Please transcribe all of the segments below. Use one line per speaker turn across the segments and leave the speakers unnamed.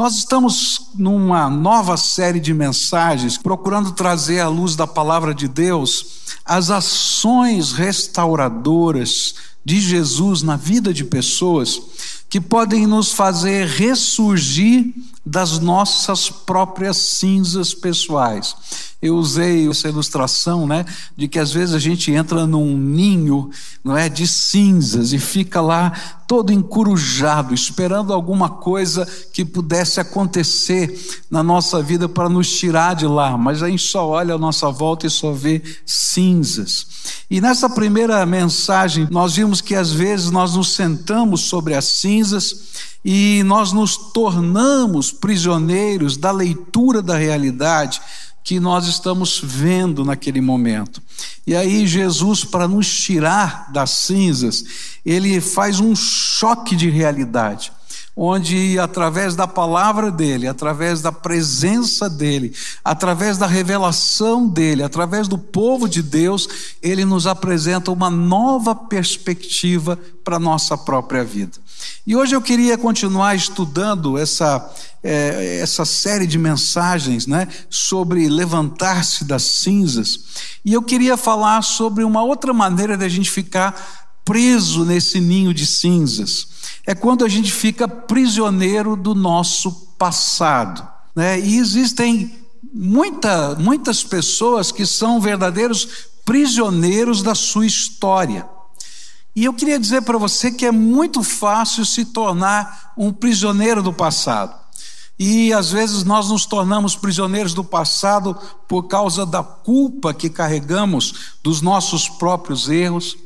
Nós estamos numa nova série de mensagens, procurando trazer à luz da palavra de Deus as ações restauradoras de Jesus na vida de pessoas que podem nos fazer ressurgir das nossas próprias cinzas pessoais. Eu usei essa ilustração, né, de que às vezes a gente entra num ninho, não é, de cinzas e fica lá todo encurujado, esperando alguma coisa que pudesse acontecer na nossa vida para nos tirar de lá, mas a gente só olha a nossa volta e só vê cinzas. E nessa primeira mensagem, nós vimos que às vezes nós nos sentamos sobre as cinzas e nós nos tornamos prisioneiros da leitura da realidade que nós estamos vendo naquele momento. E aí, Jesus, para nos tirar das cinzas, ele faz um choque de realidade onde através da palavra dele, através da presença dele, através da revelação dele, através do povo de Deus, ele nos apresenta uma nova perspectiva para a nossa própria vida. E hoje eu queria continuar estudando essa, é, essa série de mensagens né, sobre levantar-se das cinzas, e eu queria falar sobre uma outra maneira de a gente ficar preso nesse ninho de cinzas. É quando a gente fica prisioneiro do nosso passado. Né? E existem muita, muitas pessoas que são verdadeiros prisioneiros da sua história. E eu queria dizer para você que é muito fácil se tornar um prisioneiro do passado. E às vezes nós nos tornamos prisioneiros do passado por causa da culpa que carregamos dos nossos próprios erros,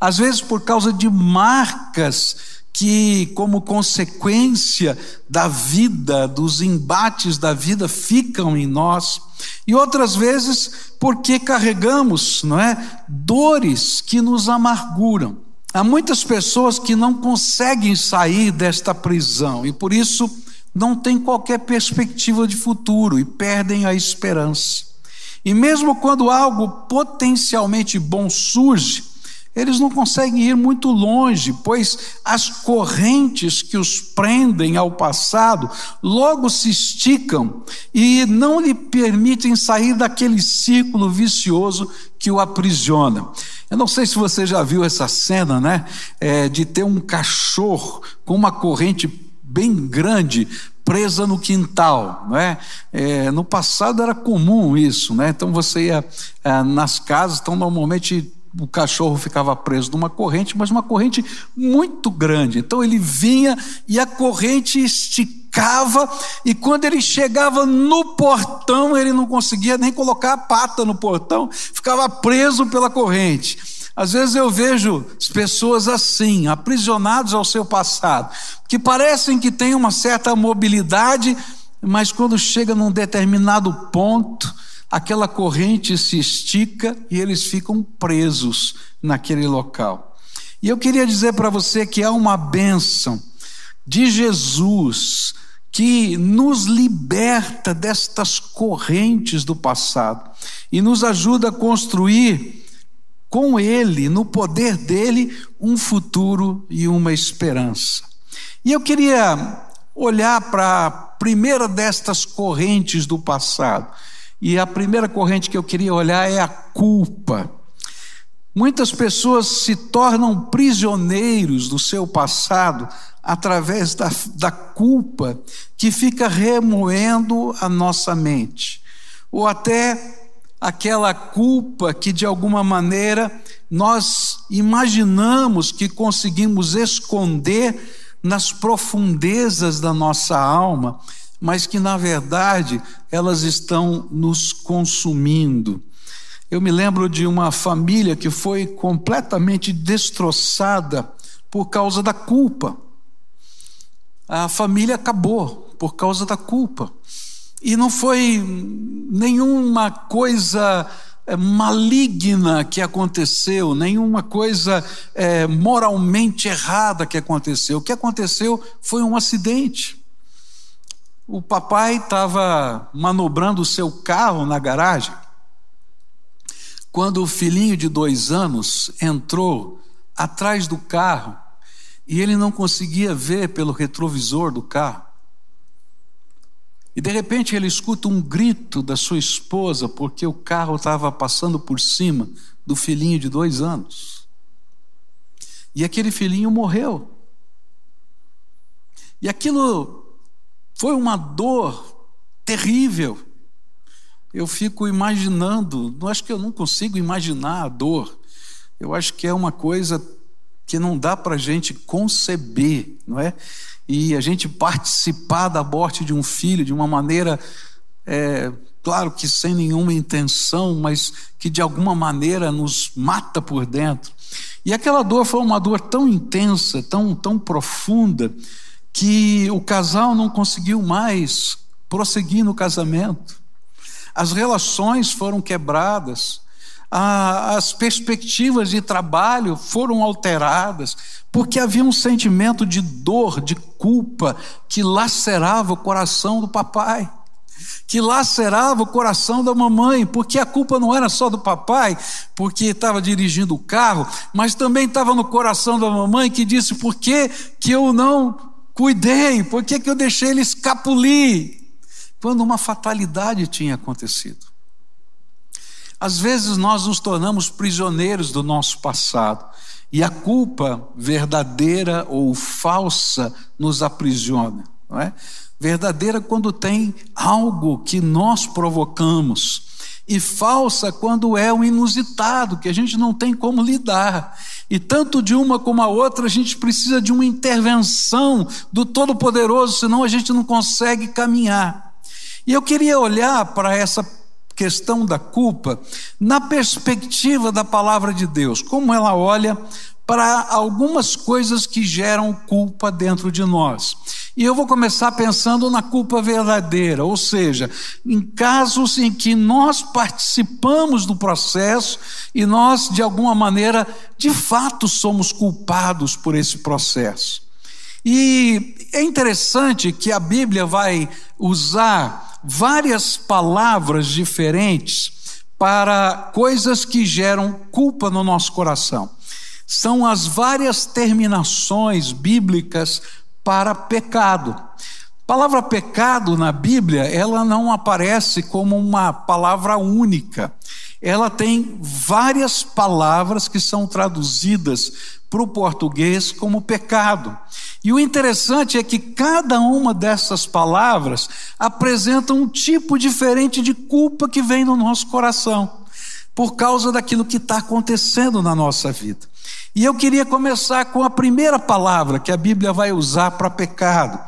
às vezes por causa de marcas que, como consequência da vida, dos embates da vida, ficam em nós, e outras vezes porque carregamos, não é, dores que nos amarguram. Há muitas pessoas que não conseguem sair desta prisão e por isso não têm qualquer perspectiva de futuro e perdem a esperança. E mesmo quando algo potencialmente bom surge, eles não conseguem ir muito longe, pois as correntes que os prendem ao passado logo se esticam e não lhe permitem sair daquele círculo vicioso que o aprisiona. Eu não sei se você já viu essa cena, né? É, de ter um cachorro com uma corrente bem grande presa no quintal, não é? é no passado era comum isso, né? Então você ia é, nas casas, então normalmente o cachorro ficava preso numa corrente, mas uma corrente muito grande. Então ele vinha e a corrente esticava, e quando ele chegava no portão, ele não conseguia nem colocar a pata no portão, ficava preso pela corrente. Às vezes eu vejo pessoas assim, aprisionados ao seu passado, que parecem que têm uma certa mobilidade, mas quando chega num determinado ponto, aquela corrente se estica e eles ficam presos naquele local. E eu queria dizer para você que há uma bênção de Jesus que nos liberta destas correntes do passado e nos ajuda a construir com Ele, no poder dele, um futuro e uma esperança. E eu queria olhar para a primeira destas correntes do passado e a primeira corrente que eu queria olhar é a culpa. Muitas pessoas se tornam prisioneiros do seu passado através da, da culpa que fica remoendo a nossa mente, ou até aquela culpa que de alguma maneira nós imaginamos que conseguimos esconder nas profundezas da nossa alma mas que na verdade elas estão nos consumindo. Eu me lembro de uma família que foi completamente destroçada por causa da culpa. A família acabou por causa da culpa. E não foi nenhuma coisa é, maligna que aconteceu, nenhuma coisa é, moralmente errada que aconteceu. O que aconteceu foi um acidente. O papai estava manobrando o seu carro na garagem quando o filhinho de dois anos entrou atrás do carro e ele não conseguia ver pelo retrovisor do carro. E de repente ele escuta um grito da sua esposa porque o carro estava passando por cima do filhinho de dois anos. E aquele filhinho morreu. E aquilo foi uma dor terrível. Eu fico imaginando, não acho que eu não consigo imaginar a dor. Eu acho que é uma coisa que não dá para a gente conceber, não é? E a gente participar da morte de um filho de uma maneira, é, claro que sem nenhuma intenção, mas que de alguma maneira nos mata por dentro. E aquela dor foi uma dor tão intensa, tão, tão profunda, que o casal não conseguiu mais prosseguir no casamento. As relações foram quebradas, as perspectivas de trabalho foram alteradas, porque havia um sentimento de dor, de culpa, que lacerava o coração do papai, que lacerava o coração da mamãe, porque a culpa não era só do papai, porque estava dirigindo o carro, mas também estava no coração da mamãe que disse: por que, que eu não cuidei, por que, que eu deixei ele escapulir? Quando uma fatalidade tinha acontecido. Às vezes nós nos tornamos prisioneiros do nosso passado e a culpa verdadeira ou falsa nos aprisiona, não é? Verdadeira quando tem algo que nós provocamos e falsa quando é o inusitado, que a gente não tem como lidar. E tanto de uma como a outra, a gente precisa de uma intervenção do Todo-Poderoso, senão a gente não consegue caminhar. E eu queria olhar para essa questão da culpa na perspectiva da palavra de Deus, como ela olha para algumas coisas que geram culpa dentro de nós. E eu vou começar pensando na culpa verdadeira, ou seja, em casos em que nós participamos do processo e nós, de alguma maneira, de fato somos culpados por esse processo. E é interessante que a Bíblia vai usar várias palavras diferentes para coisas que geram culpa no nosso coração. São as várias terminações bíblicas para pecado. A palavra pecado na Bíblia, ela não aparece como uma palavra única. Ela tem várias palavras que são traduzidas para o português como pecado. E o interessante é que cada uma dessas palavras apresenta um tipo diferente de culpa que vem no nosso coração, por causa daquilo que está acontecendo na nossa vida. E eu queria começar com a primeira palavra que a Bíblia vai usar para pecado,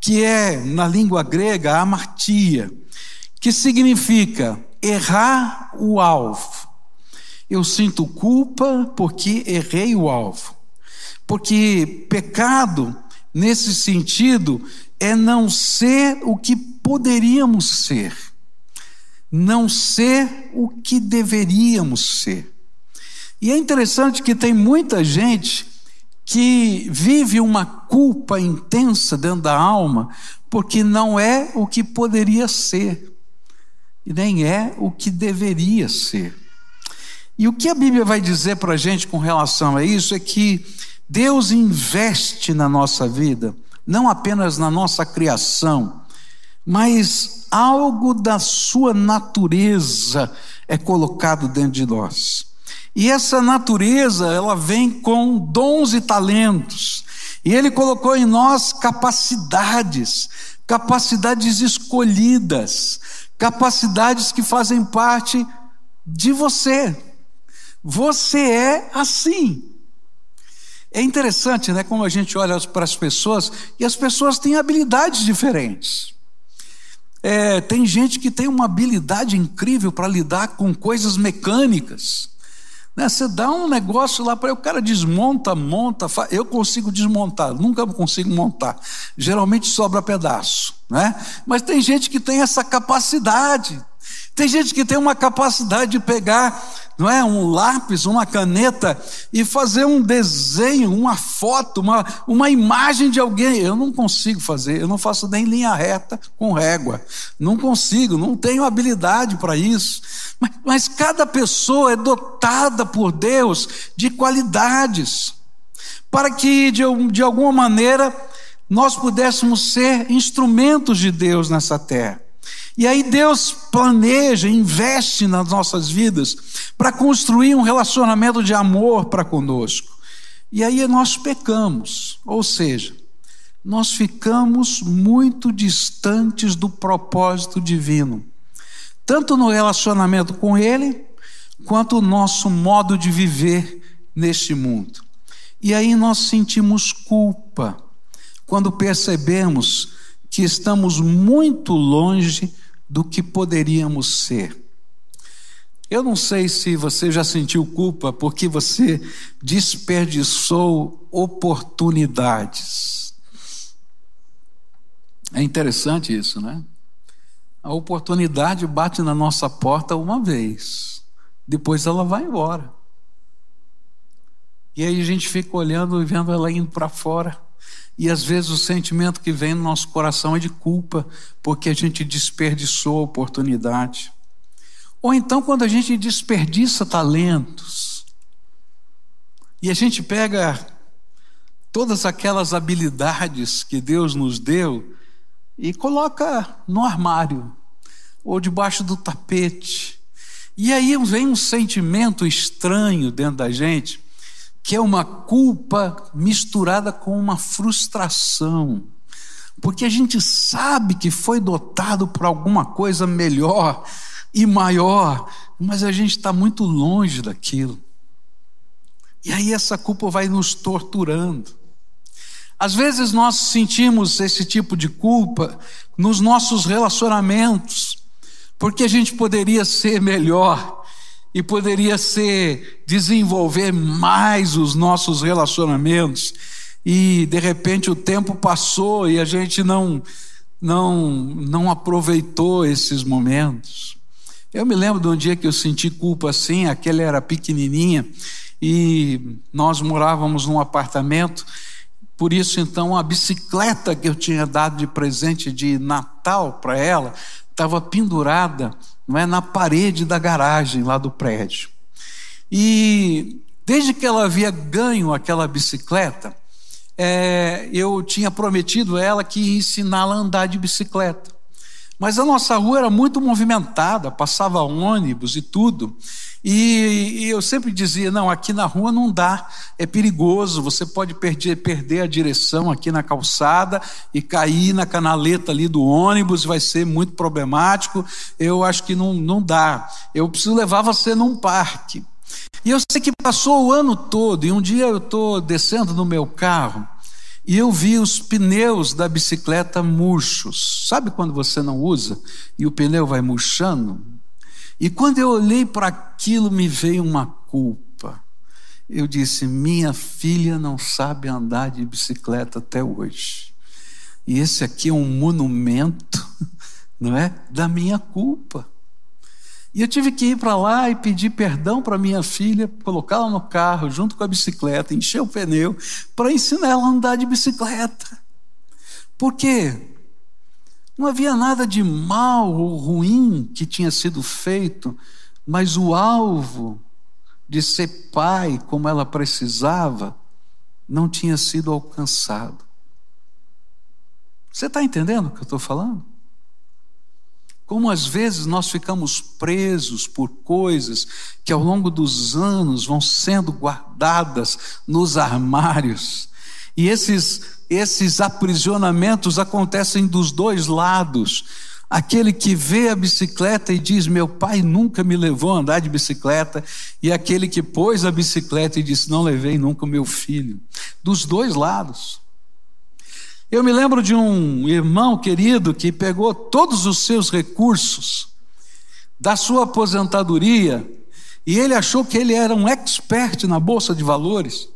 que é, na língua grega, amartia, que significa errar o alvo. Eu sinto culpa porque errei o alvo. Porque pecado, nesse sentido, é não ser o que poderíamos ser, não ser o que deveríamos ser. E é interessante que tem muita gente que vive uma culpa intensa dentro da alma, porque não é o que poderia ser, e nem é o que deveria ser. E o que a Bíblia vai dizer para a gente com relação a isso é que Deus investe na nossa vida, não apenas na nossa criação, mas algo da sua natureza é colocado dentro de nós. E essa natureza, ela vem com dons e talentos. E ele colocou em nós capacidades, capacidades escolhidas, capacidades que fazem parte de você. Você é assim. É interessante, né, como a gente olha para as pessoas e as pessoas têm habilidades diferentes. É, tem gente que tem uma habilidade incrível para lidar com coisas mecânicas. Né? Você dá um negócio lá para o cara desmonta, monta, eu consigo desmontar, nunca consigo montar. Geralmente sobra pedaço, né? Mas tem gente que tem essa capacidade. Tem gente que tem uma capacidade de pegar, não é, um lápis, uma caneta e fazer um desenho, uma foto, uma, uma imagem de alguém. Eu não consigo fazer, eu não faço nem linha reta com régua. Não consigo, não tenho habilidade para isso. Mas, mas cada pessoa é dotada por Deus de qualidades para que de, de alguma maneira nós pudéssemos ser instrumentos de Deus nessa terra. E aí Deus planeja, investe nas nossas vidas para construir um relacionamento de amor para conosco. E aí nós pecamos, ou seja, nós ficamos muito distantes do propósito divino, tanto no relacionamento com Ele, quanto o nosso modo de viver neste mundo. E aí nós sentimos culpa quando percebemos que estamos muito longe do que poderíamos ser. Eu não sei se você já sentiu culpa porque você desperdiçou oportunidades. É interessante isso, né? A oportunidade bate na nossa porta uma vez, depois ela vai embora. E aí a gente fica olhando e vendo ela indo para fora. E às vezes o sentimento que vem no nosso coração é de culpa, porque a gente desperdiçou a oportunidade. Ou então quando a gente desperdiça talentos, e a gente pega todas aquelas habilidades que Deus nos deu e coloca no armário ou debaixo do tapete. E aí vem um sentimento estranho dentro da gente, que é uma culpa misturada com uma frustração. Porque a gente sabe que foi dotado por alguma coisa melhor e maior, mas a gente está muito longe daquilo. E aí essa culpa vai nos torturando. Às vezes nós sentimos esse tipo de culpa nos nossos relacionamentos, porque a gente poderia ser melhor e poderia ser desenvolver mais os nossos relacionamentos e de repente o tempo passou e a gente não não não aproveitou esses momentos. Eu me lembro de um dia que eu senti culpa assim, aquela era pequenininha e nós morávamos num apartamento por isso, então, a bicicleta que eu tinha dado de presente de Natal para ela estava pendurada não é, na parede da garagem lá do prédio. E desde que ela havia ganho aquela bicicleta, é, eu tinha prometido a ela que ia ensiná-la a andar de bicicleta. Mas a nossa rua era muito movimentada, passava ônibus e tudo. E, e, eu sempre dizia: não, aqui na rua não dá, é perigoso, você pode perder, perder a direção aqui na calçada e cair na canaleta ali do ônibus, vai ser muito problemático. Eu acho que não, não dá. Eu preciso levar você num parque. E eu sei que passou o ano todo, e um dia eu estou descendo no meu carro e eu vi os pneus da bicicleta murchos. Sabe quando você não usa e o pneu vai murchando? E quando eu olhei para aquilo, me veio uma culpa. Eu disse: minha filha não sabe andar de bicicleta até hoje. E esse aqui é um monumento, não é? Da minha culpa. E eu tive que ir para lá e pedir perdão para minha filha, colocá-la no carro junto com a bicicleta, encher o pneu, para ensinar ela a andar de bicicleta. Por quê? Não havia nada de mal ou ruim que tinha sido feito, mas o alvo de ser pai como ela precisava não tinha sido alcançado. Você está entendendo o que eu estou falando? Como às vezes nós ficamos presos por coisas que ao longo dos anos vão sendo guardadas nos armários, e esses esses aprisionamentos acontecem dos dois lados. Aquele que vê a bicicleta e diz: Meu pai nunca me levou a andar de bicicleta, e aquele que pôs a bicicleta e disse: Não levei nunca o meu filho. Dos dois lados. Eu me lembro de um irmão querido que pegou todos os seus recursos da sua aposentadoria e ele achou que ele era um expert na bolsa de valores.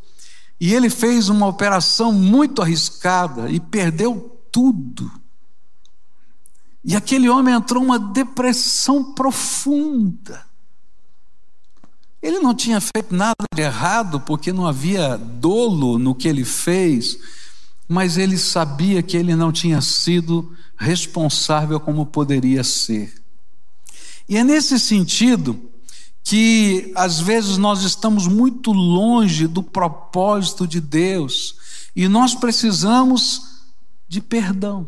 E ele fez uma operação muito arriscada e perdeu tudo. E aquele homem entrou numa depressão profunda. Ele não tinha feito nada de errado, porque não havia dolo no que ele fez, mas ele sabia que ele não tinha sido responsável como poderia ser. E é nesse sentido que às vezes nós estamos muito longe do propósito de Deus e nós precisamos de perdão.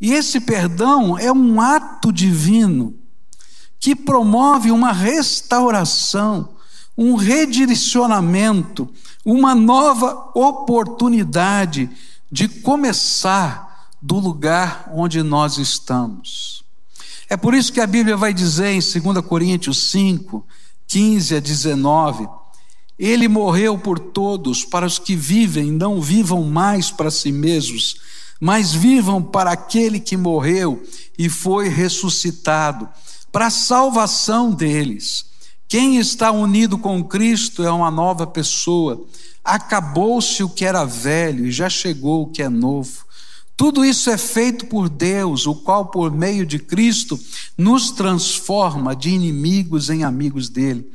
E esse perdão é um ato divino que promove uma restauração, um redirecionamento, uma nova oportunidade de começar do lugar onde nós estamos. É por isso que a Bíblia vai dizer em 2 Coríntios 5, 15 a 19: Ele morreu por todos, para os que vivem, não vivam mais para si mesmos, mas vivam para aquele que morreu e foi ressuscitado, para a salvação deles. Quem está unido com Cristo é uma nova pessoa. Acabou-se o que era velho e já chegou o que é novo. Tudo isso é feito por Deus, o qual, por meio de Cristo, nos transforma de inimigos em amigos dele.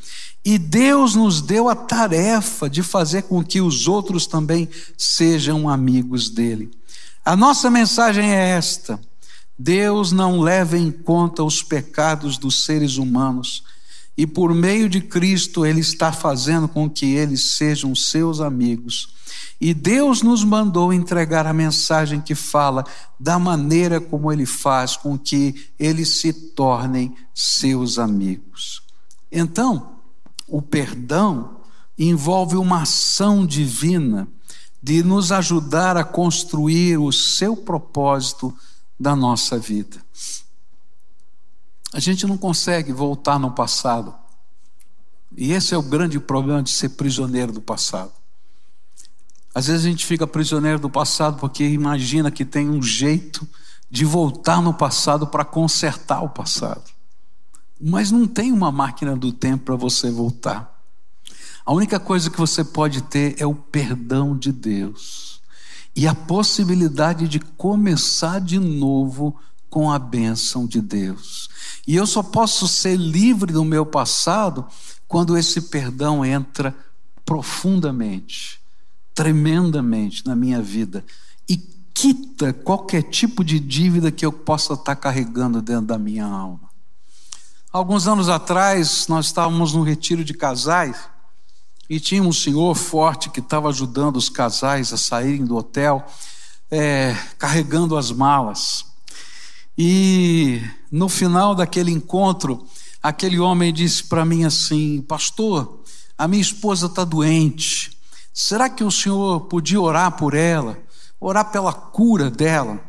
E Deus nos deu a tarefa de fazer com que os outros também sejam amigos dele. A nossa mensagem é esta: Deus não leva em conta os pecados dos seres humanos e por meio de Cristo, Ele está fazendo com que eles sejam seus amigos. E Deus nos mandou entregar a mensagem que fala da maneira como Ele faz com que eles se tornem seus amigos. Então, o perdão envolve uma ação divina de nos ajudar a construir o seu propósito da nossa vida. A gente não consegue voltar no passado. E esse é o grande problema de ser prisioneiro do passado. Às vezes a gente fica prisioneiro do passado porque imagina que tem um jeito de voltar no passado para consertar o passado. Mas não tem uma máquina do tempo para você voltar. A única coisa que você pode ter é o perdão de Deus e a possibilidade de começar de novo com a bênção de Deus. E eu só posso ser livre do meu passado quando esse perdão entra profundamente, tremendamente na minha vida e quita qualquer tipo de dívida que eu possa estar carregando dentro da minha alma. Alguns anos atrás, nós estávamos num retiro de casais e tinha um senhor forte que estava ajudando os casais a saírem do hotel, é, carregando as malas. E no final daquele encontro, aquele homem disse para mim assim: Pastor, a minha esposa está doente. Será que o senhor podia orar por ela? Orar pela cura dela?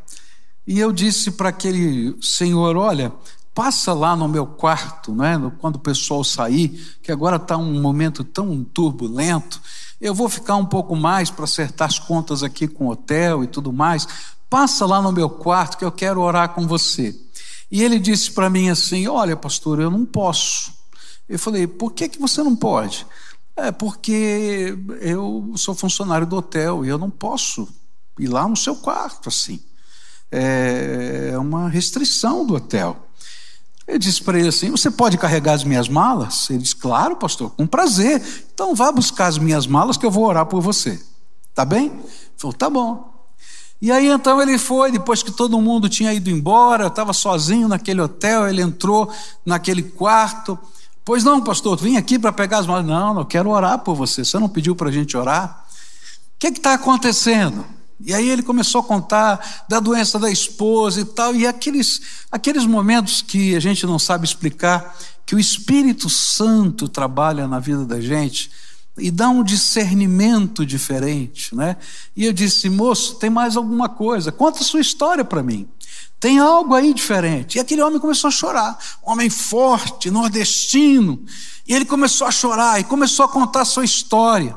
E eu disse para aquele senhor: Olha, passa lá no meu quarto, né, quando o pessoal sair, que agora está um momento tão turbulento. Eu vou ficar um pouco mais para acertar as contas aqui com o hotel e tudo mais. Passa lá no meu quarto que eu quero orar com você. E ele disse para mim assim: Olha, pastor, eu não posso. Eu falei: Por que, que você não pode? É porque eu sou funcionário do hotel e eu não posso ir lá no seu quarto assim. É uma restrição do hotel. Eu disse para ele assim: Você pode carregar as minhas malas? Ele disse: Claro, pastor, com prazer. Então vá buscar as minhas malas que eu vou orar por você. Tá bem? Ele falou: Tá bom. E aí então ele foi, depois que todo mundo tinha ido embora, eu estava sozinho naquele hotel, ele entrou naquele quarto. Pois não, pastor, vim aqui para pegar as malas. Não, não quero orar por você. Você não pediu para a gente orar? O que está acontecendo? E aí ele começou a contar da doença da esposa e tal, e aqueles, aqueles momentos que a gente não sabe explicar, que o Espírito Santo trabalha na vida da gente, e dá um discernimento diferente, né? E eu disse, moço, tem mais alguma coisa? Conta a sua história para mim. Tem algo aí diferente. E aquele homem começou a chorar. homem forte, nordestino. E ele começou a chorar e começou a contar a sua história.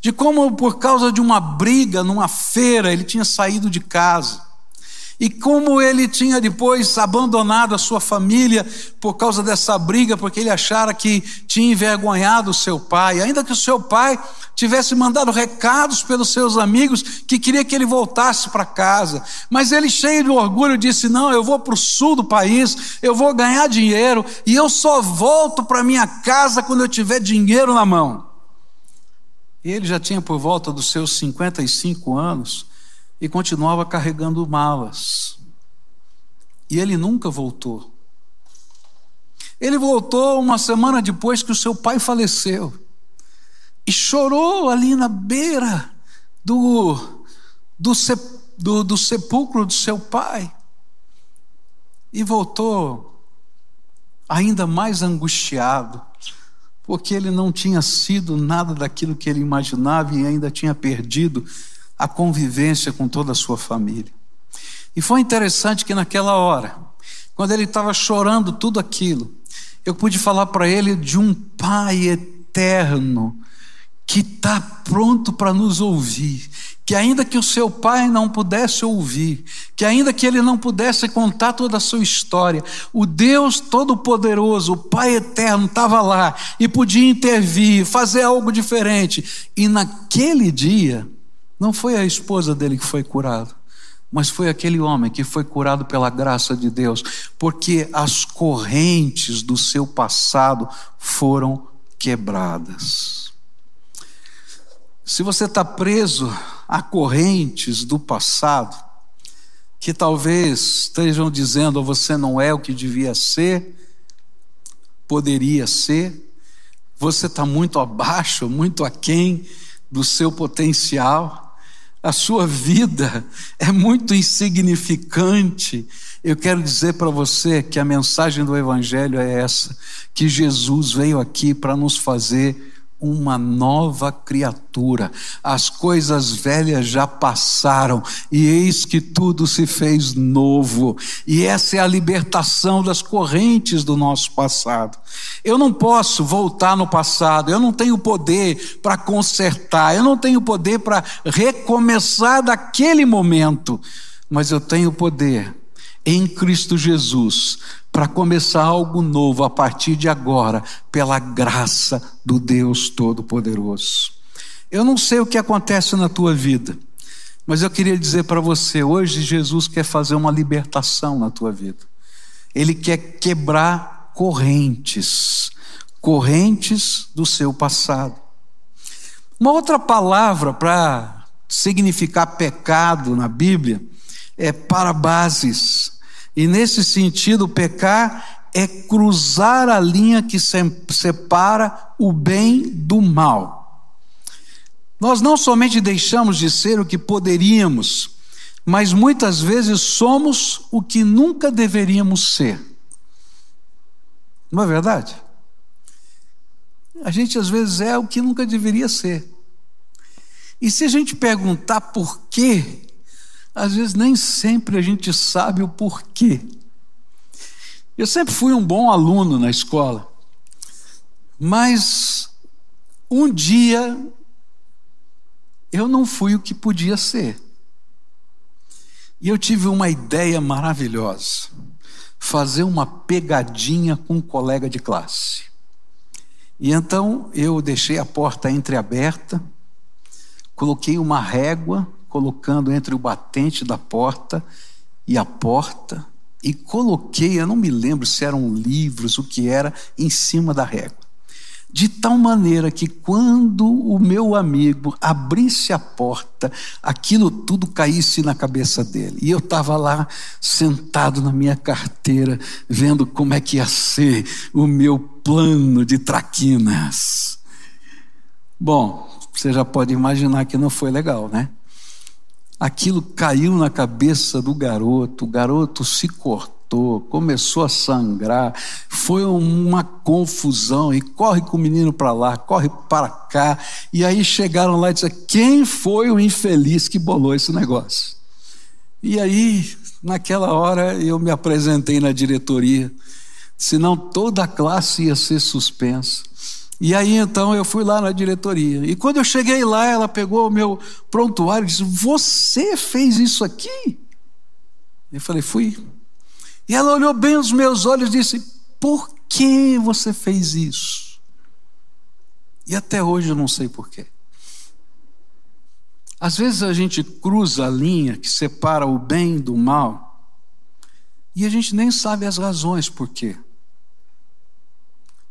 De como, por causa de uma briga numa feira, ele tinha saído de casa e como ele tinha depois abandonado a sua família por causa dessa briga, porque ele achara que tinha envergonhado o seu pai, ainda que o seu pai tivesse mandado recados pelos seus amigos que queria que ele voltasse para casa. Mas ele, cheio de orgulho, disse: Não, eu vou para o sul do país, eu vou ganhar dinheiro e eu só volto para minha casa quando eu tiver dinheiro na mão. E ele já tinha por volta dos seus 55 anos e continuava carregando malas. E ele nunca voltou. Ele voltou uma semana depois que o seu pai faleceu. E chorou ali na beira do, do, do, do sepulcro do seu pai e voltou ainda mais angustiado, porque ele não tinha sido nada daquilo que ele imaginava e ainda tinha perdido a convivência com toda a sua família. E foi interessante que naquela hora, quando ele estava chorando tudo aquilo, eu pude falar para ele de um Pai eterno que está pronto para nos ouvir, que ainda que o seu pai não pudesse ouvir, que ainda que ele não pudesse contar toda a sua história, o Deus Todo-Poderoso, o Pai Eterno, estava lá e podia intervir, fazer algo diferente. E naquele dia, não foi a esposa dele que foi curada, mas foi aquele homem que foi curado pela graça de Deus, porque as correntes do seu passado foram quebradas. Se você está preso a correntes do passado, que talvez estejam dizendo você não é o que devia ser, poderia ser, você está muito abaixo, muito aquém do seu potencial, a sua vida é muito insignificante. Eu quero dizer para você que a mensagem do Evangelho é essa: que Jesus veio aqui para nos fazer uma nova criatura. As coisas velhas já passaram e eis que tudo se fez novo. E essa é a libertação das correntes do nosso passado. Eu não posso voltar no passado, eu não tenho poder para consertar, eu não tenho poder para recomeçar daquele momento, mas eu tenho poder em Cristo Jesus para começar algo novo a partir de agora, pela graça do Deus Todo-Poderoso. Eu não sei o que acontece na tua vida, mas eu queria dizer para você: hoje Jesus quer fazer uma libertação na tua vida. Ele quer quebrar correntes, correntes do seu passado. Uma outra palavra para significar pecado na Bíblia é parabases. E nesse sentido, pecar é cruzar a linha que separa o bem do mal. Nós não somente deixamos de ser o que poderíamos, mas muitas vezes somos o que nunca deveríamos ser. Não é verdade? A gente às vezes é o que nunca deveria ser. E se a gente perguntar por quê, às vezes nem sempre a gente sabe o porquê. Eu sempre fui um bom aluno na escola, mas um dia eu não fui o que podia ser. E eu tive uma ideia maravilhosa: fazer uma pegadinha com um colega de classe. E então eu deixei a porta entreaberta, coloquei uma régua colocando entre o batente da porta e a porta, e coloquei, eu não me lembro se eram livros, o que era, em cima da régua. De tal maneira que quando o meu amigo abrisse a porta, aquilo tudo caísse na cabeça dele. E eu estava lá sentado na minha carteira, vendo como é que ia ser o meu plano de traquinas. Bom, você já pode imaginar que não foi legal, né? Aquilo caiu na cabeça do garoto, o garoto se cortou, começou a sangrar, foi uma confusão, e corre com o menino para lá, corre para cá, e aí chegaram lá e disseram: quem foi o infeliz que bolou esse negócio? E aí, naquela hora, eu me apresentei na diretoria, senão toda a classe ia ser suspensa. E aí então eu fui lá na diretoria. E quando eu cheguei lá, ela pegou o meu prontuário e disse: Você fez isso aqui? Eu falei: Fui. E ela olhou bem os meus olhos e disse: Por que você fez isso? E até hoje eu não sei por quê. Às vezes a gente cruza a linha que separa o bem do mal e a gente nem sabe as razões por quê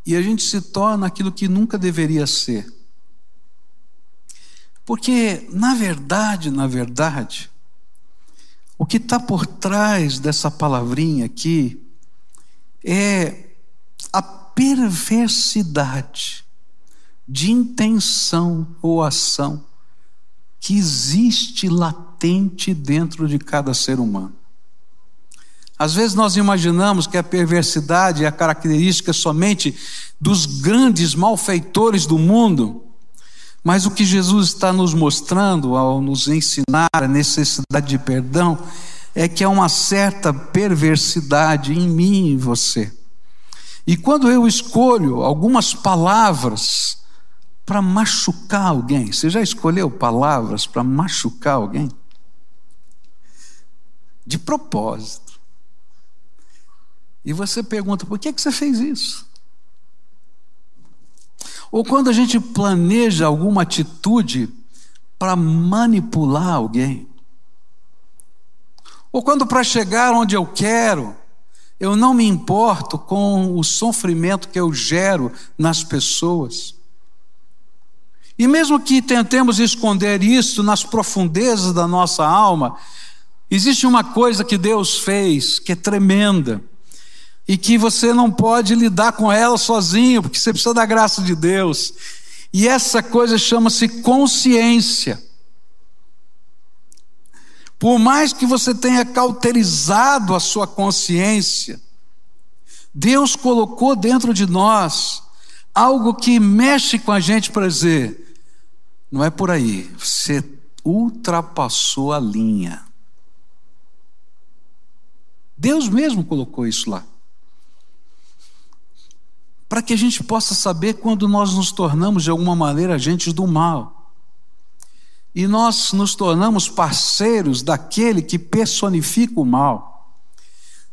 e a gente se torna aquilo que nunca deveria ser. Porque, na verdade, na verdade, o que está por trás dessa palavrinha aqui é a perversidade de intenção ou ação que existe latente dentro de cada ser humano. Às vezes nós imaginamos que a perversidade é a característica somente dos grandes malfeitores do mundo, mas o que Jesus está nos mostrando ao nos ensinar a necessidade de perdão é que há uma certa perversidade em mim e em você. E quando eu escolho algumas palavras para machucar alguém, você já escolheu palavras para machucar alguém? De propósito. E você pergunta: por que, que você fez isso? Ou quando a gente planeja alguma atitude para manipular alguém. Ou quando para chegar onde eu quero, eu não me importo com o sofrimento que eu gero nas pessoas. E mesmo que tentemos esconder isso nas profundezas da nossa alma, existe uma coisa que Deus fez que é tremenda e que você não pode lidar com ela sozinho, porque você precisa da graça de Deus. E essa coisa chama-se consciência. Por mais que você tenha cauterizado a sua consciência, Deus colocou dentro de nós algo que mexe com a gente para dizer: não é por aí, você ultrapassou a linha. Deus mesmo colocou isso lá para que a gente possa saber quando nós nos tornamos de alguma maneira agentes do mal. E nós nos tornamos parceiros daquele que personifica o mal.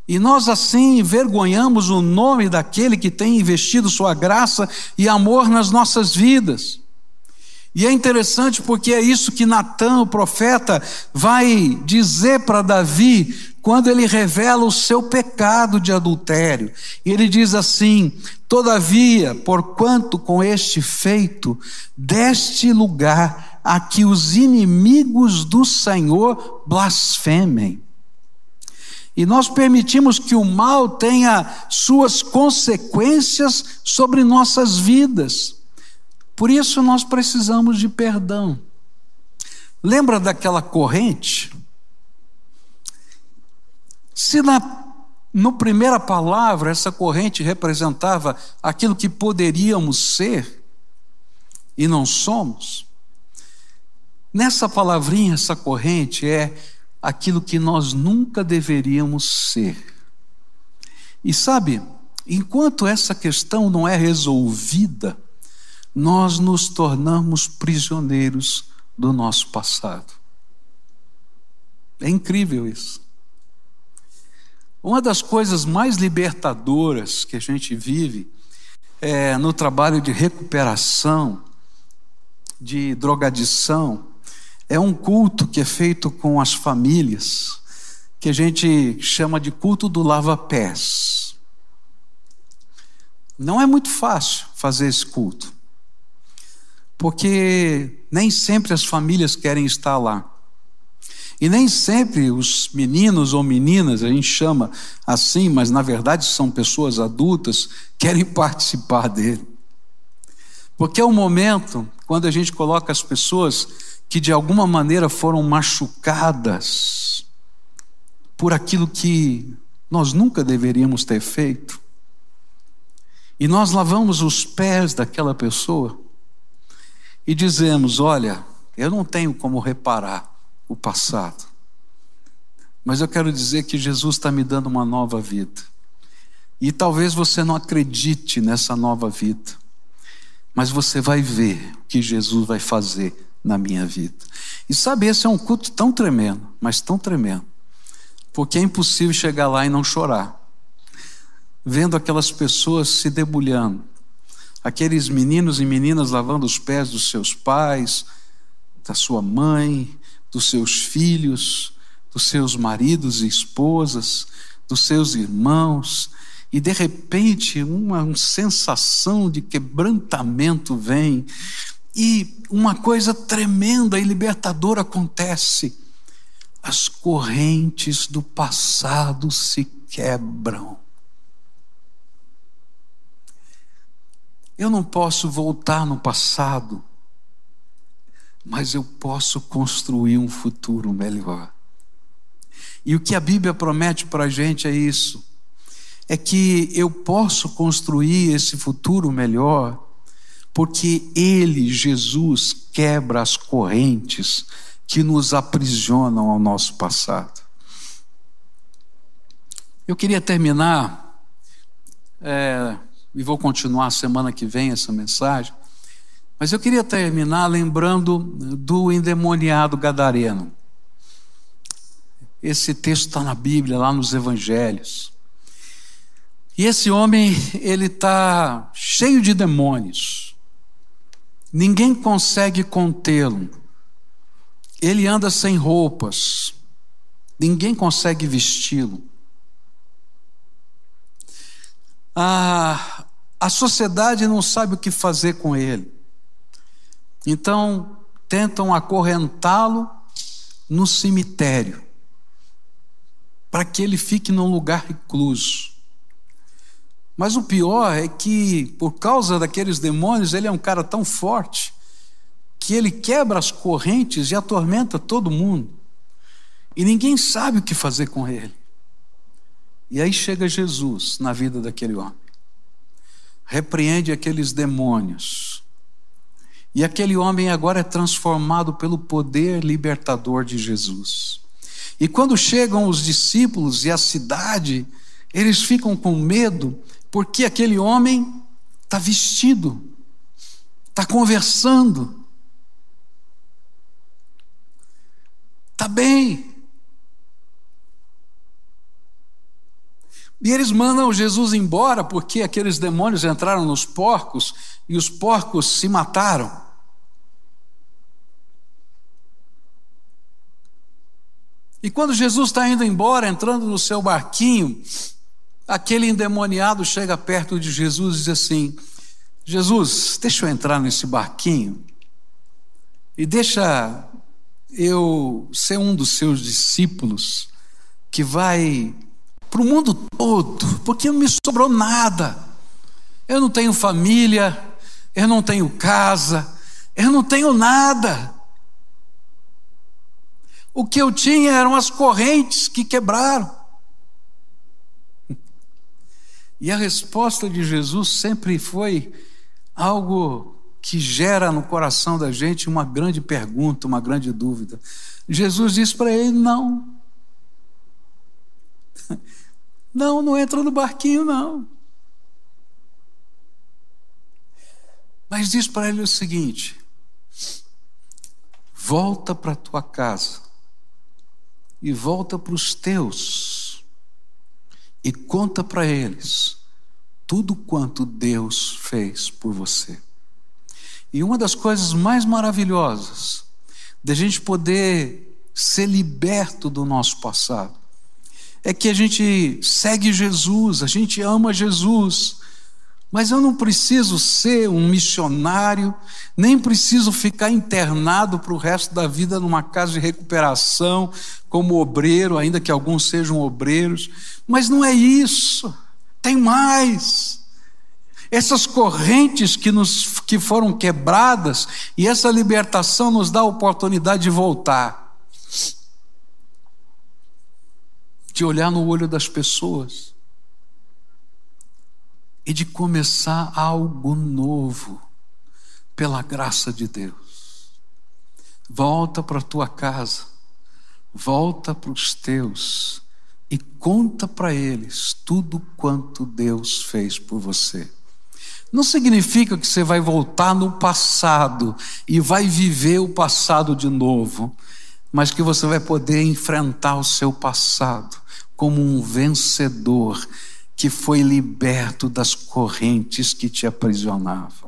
E nós assim envergonhamos o nome daquele que tem investido sua graça e amor nas nossas vidas. E é interessante porque é isso que Natan, o profeta, vai dizer para Davi quando ele revela o seu pecado de adultério. Ele diz assim: Todavia, porquanto com este feito deste lugar a que os inimigos do Senhor blasfemem. E nós permitimos que o mal tenha suas consequências sobre nossas vidas. Por isso nós precisamos de perdão. Lembra daquela corrente? Se na no primeira palavra, essa corrente representava aquilo que poderíamos ser e não somos. Nessa palavrinha, essa corrente é aquilo que nós nunca deveríamos ser. E sabe, enquanto essa questão não é resolvida, nós nos tornamos prisioneiros do nosso passado. É incrível isso. Uma das coisas mais libertadoras que a gente vive é no trabalho de recuperação, de drogadição, é um culto que é feito com as famílias, que a gente chama de culto do lava-pés. Não é muito fácil fazer esse culto, porque nem sempre as famílias querem estar lá. E nem sempre os meninos ou meninas, a gente chama assim, mas na verdade são pessoas adultas, querem participar dele. Porque é o momento quando a gente coloca as pessoas que de alguma maneira foram machucadas por aquilo que nós nunca deveríamos ter feito. E nós lavamos os pés daquela pessoa e dizemos: Olha, eu não tenho como reparar o passado. Mas eu quero dizer que Jesus está me dando uma nova vida. E talvez você não acredite nessa nova vida, mas você vai ver o que Jesus vai fazer na minha vida. E sabe, esse é um culto tão tremendo, mas tão tremendo, porque é impossível chegar lá e não chorar, vendo aquelas pessoas se debulhando, aqueles meninos e meninas lavando os pés dos seus pais, da sua mãe, dos seus filhos, dos seus maridos e esposas, dos seus irmãos, e de repente uma, uma sensação de quebrantamento vem, e uma coisa tremenda e libertadora acontece. As correntes do passado se quebram. Eu não posso voltar no passado mas eu posso construir um futuro melhor. E o que a Bíblia promete para a gente é isso: é que eu posso construir esse futuro melhor, porque Ele, Jesus, quebra as correntes que nos aprisionam ao nosso passado. Eu queria terminar, é, e vou continuar semana que vem essa mensagem, mas eu queria terminar lembrando do endemoniado gadareno. Esse texto está na Bíblia, lá nos Evangelhos. E esse homem, ele está cheio de demônios. Ninguém consegue contê-lo. Ele anda sem roupas. Ninguém consegue vesti-lo. A, a sociedade não sabe o que fazer com ele. Então, tentam acorrentá-lo no cemitério, para que ele fique num lugar recluso. Mas o pior é que, por causa daqueles demônios, ele é um cara tão forte que ele quebra as correntes e atormenta todo mundo. E ninguém sabe o que fazer com ele. E aí chega Jesus na vida daquele homem. Repreende aqueles demônios. E aquele homem agora é transformado pelo poder libertador de Jesus. E quando chegam os discípulos e a cidade, eles ficam com medo, porque aquele homem está vestido, está conversando, está bem. E eles mandam Jesus embora porque aqueles demônios entraram nos porcos e os porcos se mataram. E quando Jesus está indo embora, entrando no seu barquinho, aquele endemoniado chega perto de Jesus e diz assim: Jesus, deixa eu entrar nesse barquinho e deixa eu ser um dos seus discípulos que vai para o mundo todo, porque não me sobrou nada. Eu não tenho família, eu não tenho casa, eu não tenho nada. O que eu tinha eram as correntes que quebraram. E a resposta de Jesus sempre foi algo que gera no coração da gente uma grande pergunta, uma grande dúvida. Jesus disse para ele: não. Não, não entra no barquinho, não. Mas diz para ele o seguinte: volta para tua casa e volta para os teus e conta para eles tudo quanto Deus fez por você. E uma das coisas mais maravilhosas da gente poder ser liberto do nosso passado é que a gente segue Jesus, a gente ama Jesus, mas eu não preciso ser um missionário, nem preciso ficar internado para o resto da vida numa casa de recuperação, como obreiro, ainda que alguns sejam obreiros. Mas não é isso, tem mais. Essas correntes que, nos, que foram quebradas e essa libertação nos dá a oportunidade de voltar de olhar no olho das pessoas e de começar algo novo pela graça de Deus. Volta para tua casa, volta para os teus e conta para eles tudo quanto Deus fez por você. Não significa que você vai voltar no passado e vai viver o passado de novo, mas que você vai poder enfrentar o seu passado como um vencedor que foi liberto das correntes que te aprisionavam.